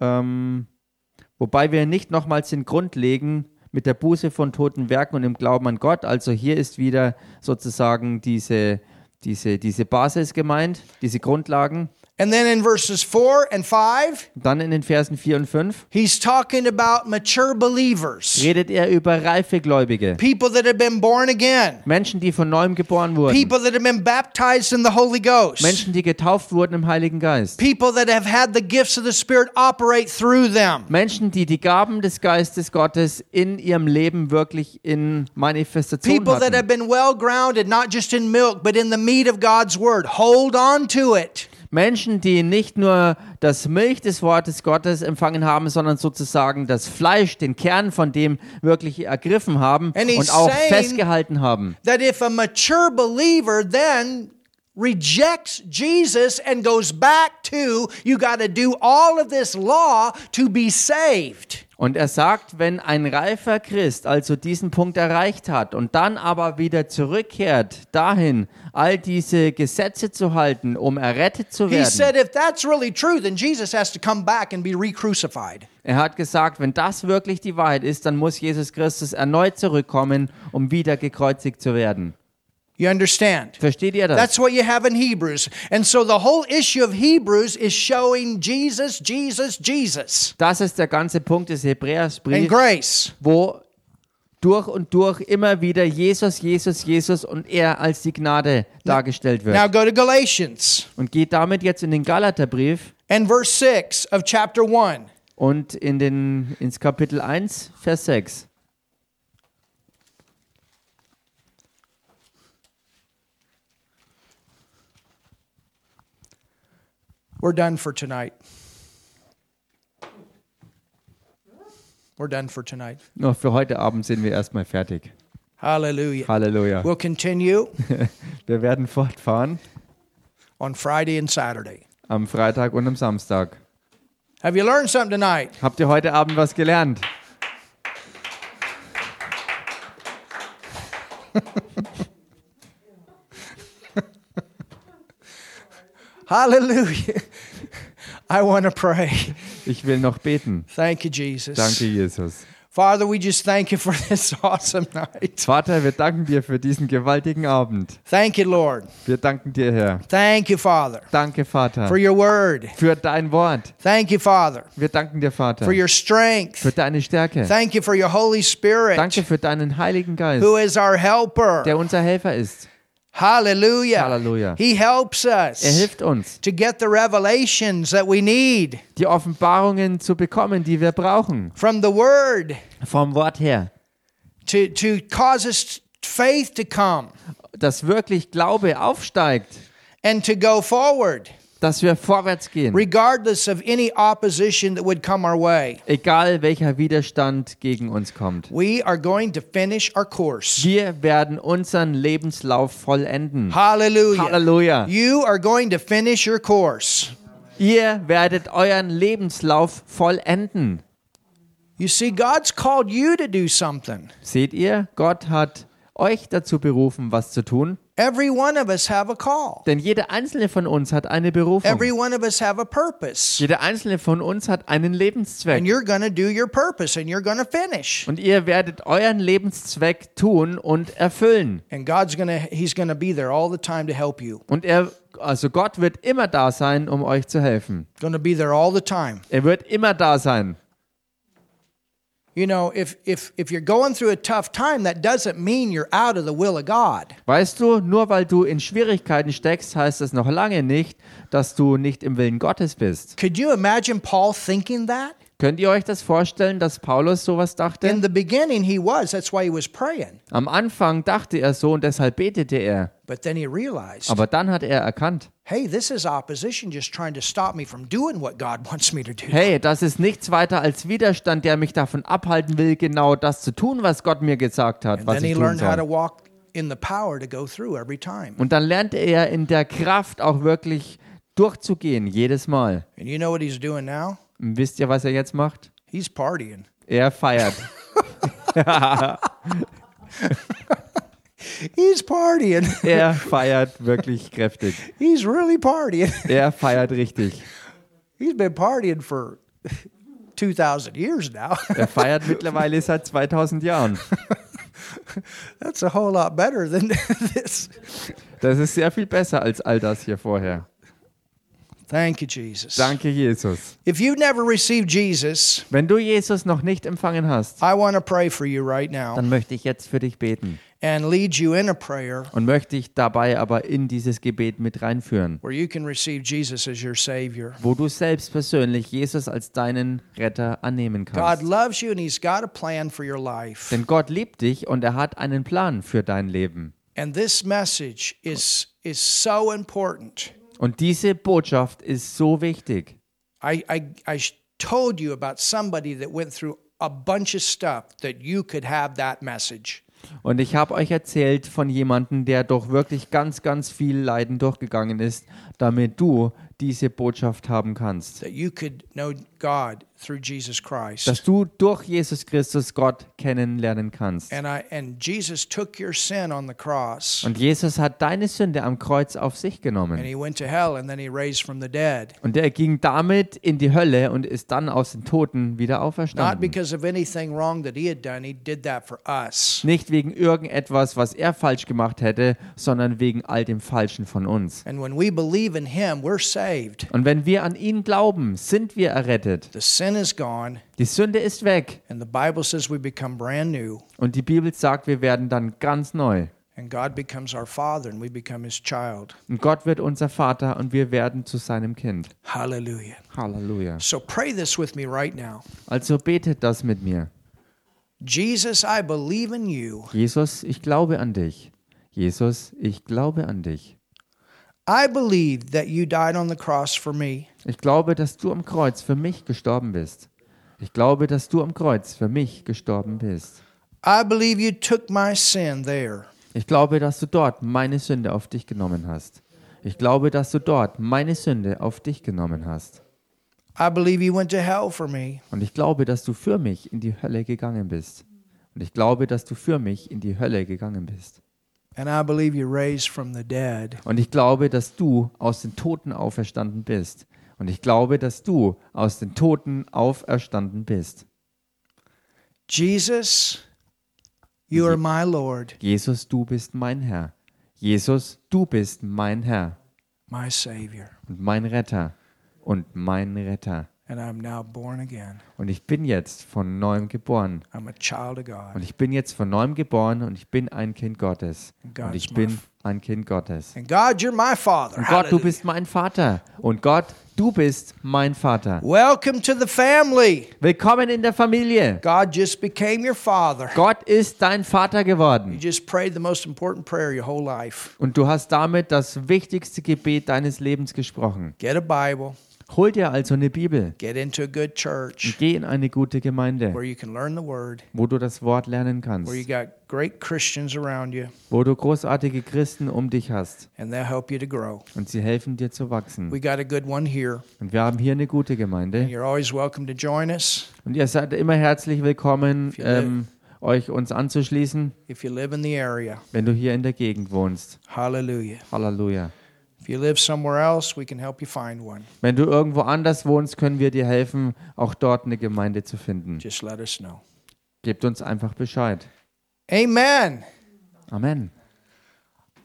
ähm, wobei wir nicht nochmals den Grund legen mit der Buße von toten Werken und im Glauben an Gott. Also hier ist wieder sozusagen diese, diese, diese Basis gemeint, diese Grundlagen. And then in verses 4 and 5, Dann in den Versen 4 und 5 he's talking about mature believers, redet er über reife Gläubige, people that have been born again, Menschen, die von neuem geboren wurden, people that have been baptized in the Holy Ghost, Menschen, die getauft wurden im Heiligen Geist. people that have had the gifts of the Spirit operate through them. Menschen, die die Gaben des Geistes Gottes in ihrem Leben wirklich in Manifestation People that have been well grounded, not just in milk, but in the meat of God's Word. Hold on to it. Menschen, die nicht nur das Milch des Wortes Gottes empfangen haben, sondern sozusagen das Fleisch, den Kern von dem wirklich ergriffen haben und auch festgehalten haben. that if a mature believer then rejects Jesus and goes back to, you got to do all of this law to be saved. Und er sagt, wenn ein reifer Christ also diesen Punkt erreicht hat und dann aber wieder zurückkehrt dahin, all diese Gesetze zu halten, um errettet zu He werden. said if that's really true, then Jesus has to come back and be re crucified. Er hat gesagt, wenn das wirklich die Wahrheit ist, dann muss Jesus Christus erneut zurückkommen, um wieder gekreuzigt zu werden. You understand? Versteht ihr das? That's what you have in Hebrews. And so the whole issue of Hebrews is showing Jesus, Jesus, Jesus, Das ist der ganze Punkt des and Hebräersbriefs, grace. wo durch und durch immer wieder Jesus, Jesus, Jesus und er als die Gnade dargestellt Now wird. go to Galatians Und geht damit jetzt in den Galaterbrief and verse 6 of chapter 1. und in den, ins Kapitel 1, Vers 6. We're done for tonight. We're done for tonight. Nur für heute Abend sind wir erstmal fertig. Hallelujah. Halleluja. We'll continue Wir werden fortfahren on Friday and Saturday. am Freitag und am Samstag. Have you learned something tonight? Habt ihr heute Abend was gelernt? Hallelujah. I want to pray. Ich will noch beten. Thank you, Jesus. Danke, Jesus. Father, we just thank you for this awesome night. Vater, wir danken dir für diesen gewaltigen Abend. Thank you, Lord. Wir danken dir, Herr. Thank you, Father, Danke, Vater, for your word. für dein Wort. Thank you, Father, Wir danken dir, Vater, for your strength. für deine Stärke. Thank you for your Holy Spirit, Danke für deinen Heiligen Geist, who is our helper. der unser Helfer ist. Hallelujah. Hallelujah. He helps Er us hilft uns, to get the revelations that we need die Offenbarungen zu bekommen, die wir brauchen. from the Word Vom Wort her. to, to cause us faith to come dass wirklich Glaube aufsteigt, and to go forward, dass wir vorwärts gehen, regardless of any opposition that would come our way. egal welcher Widerstand gegen uns kommt. We are going to finish our course. Wir werden unseren Lebenslauf vollenden. Hallelujah. Halleluja. You are going to finish your course. Ihr werdet euren Lebenslauf vollenden. You see, God's called you to do something. Seht ihr, Gott hat euch dazu berufen, was zu tun. Every one of us have a call. Denn jeder einzelne von uns hat eine Berufung. Every one of us have a purpose. Jeder einzelne von uns hat einen And Lebenszweck. you're going to do your purpose and you're going to finish. Und ihr werdet euren Lebenszweck tun und erfüllen. And God's going to he's going to be there all the time to help you. Und er, also Gott wird immer da sein, um euch zu helfen. Going to be there all the time. Er wird immer da sein. You know, if if if you're going through a tough time, that doesn't mean you're out of the will of God. Weißt du, nur weil du in Schwierigkeiten steckst, heißt das noch lange nicht, dass du nicht im Willen Gottes bist. Could you imagine Paul thinking that? Könnt ihr euch das vorstellen, dass Paulus sowas In dachte? the beginning he was, that's why he was praying. Am Anfang dachte er so und deshalb betete er. But then he realized, Aber dann hat er erkannt, hey, this is opposition just trying to stop me from doing what God wants me to do. hey, das ist nichts weiter als Widerstand, der mich davon abhalten will, genau das zu tun, was Gott mir gesagt hat, And was then he ich tun learned how to soll. walk in the power to go through every time. Und dann lernte er in der Kraft auch wirklich durchzugehen, jedes Mal. And you know what he's doing now? Wisst ihr, was er jetzt macht? He's partying. Er feiert. He's partying. Er feiert wirklich kräftig. He's really partying. Er feiert richtig. He's been partying for 2,000 years now. Er feiert mittlerweile seit 2000 Jahren. That's a whole lot better than this. Das ist sehr viel besser als all das hier vorher. Thank you, Jesus. Danke, Jesus. If you've never received Jesus, Wenn du Jesus noch nicht empfangen hast, I want to pray for you right now dann möchte ich jetzt für dich beten and lead you in a prayer und möchte dich dabei aber in dieses Gebet mit reinführen, where you can receive Jesus as your Savior. wo du selbst persönlich Jesus als deinen Retter annehmen God kannst. loves you and He's got a plan for your life. Denn Gott liebt dich und er hat einen Plan für dein Leben. And this message is, is so important. Und diese Botschaft ist so wichtig. I, I, I told you about somebody that went through a bunch of stuff that you could have that message. Und ich habe euch erzählt von jemandem, der doch wirklich ganz, ganz viel Leiden durchgegangen ist, damit du diese Botschaft haben kannst. Dass du durch Jesus Christus Gott kennenlernen kannst. And I and Jesus took your sin on the cross Und Jesus hat deine Sünde am Kreuz auf sich and genommen. he went to hell and then he raised from the dead. Und er ging damit in die Hölle und ist dann aus den Toten wieder auferstanden. Nicht wegen irgendetwas, was er falsch gemacht hätte, sondern wegen all dem Falschen von uns. And when we believe in him, we're saved. Und wenn wir an ihn glauben, sind wir errettet. The sin is gone, Die Sünde ist weg. and the Bible says we become brand new, Und die Bibel sagt, wir werden dann ganz neu. and God becomes our father and we become his child. Und Gott wird unser Vater und wir werden zu seinem Kind. Hallelujah. Halleluja. So pray this with me right now. Also betet das mit mir. Jesus, I believe in you. Jesus, ich glaube an dich. Jesus, ich glaube an dich. I believe that you died on the cross for me. Ich glaube, dass du am Kreuz für mich gestorben bist. Ich glaube, dass du am Kreuz für mich gestorben bist. I believe you took my sin there. Ich glaube, dass du dort meine Sünde auf dich genommen hast. Ich glaube, dass du dort meine Sünde auf dich genommen hast. I believe you went to hell for me. Und ich glaube, dass du für mich in die Hölle gegangen bist. Und ich glaube, dass du für mich in die Hölle gegangen bist. Und ich glaube, dass du aus den Toten auferstanden bist. Und ich glaube, dass du aus den Toten auferstanden bist. Jesus, you are my Lord, Jesus, du bist mein Herr. Jesus, du bist mein Herr my Savior. und mein Retter und mein Retter. And I'm now born again. Und ich bin jetzt von neuem geboren. I'm a child of God. Und ich bin jetzt von neuem geboren und ich bin ein Kind Gottes. Und ich bin ein Kind Gottes. And God, you're my father. Und Gott, du bist mein Vater. Und Gott, du bist mein Vater. Welcome to the family. Willkommen in der Familie. God just became your father. Gott ist dein Vater You geworden. just prayed the most important prayer your whole life. Und du hast damit das wichtigste Gebet deines Lebens gesprochen. Get a Bible, Hol dir also eine Bibel get into a good church geh in eine gute Gemeinde, where you can learn the word, wo du das Wort lernen where you kannst, got great Christians around you, wo du großartige Christen um dich hast and they'll help you to grow. und sie helfen dir zu wachsen. We got a good one here. Und wir haben hier eine gute Gemeinde You're always welcome to join us und ihr seid immer herzlich willkommen, you live- ähm, euch uns anzuschließen, if you live in the area. wenn du hier in der Gegend wohnst. Hallelujah. Halleluja. If you live somewhere else, we can help you find one. Wenn du irgendwo anders wohnst, können wir dir helfen, auch dort eine Gemeinde zu finden. Just let us know. Gebt uns einfach Bescheid. Amen. Amen.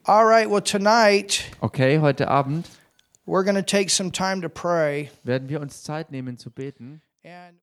All right, well, tonight Okay, heute Abend we're going to take some time to pray. werden wir uns Zeit nehmen zu beten. And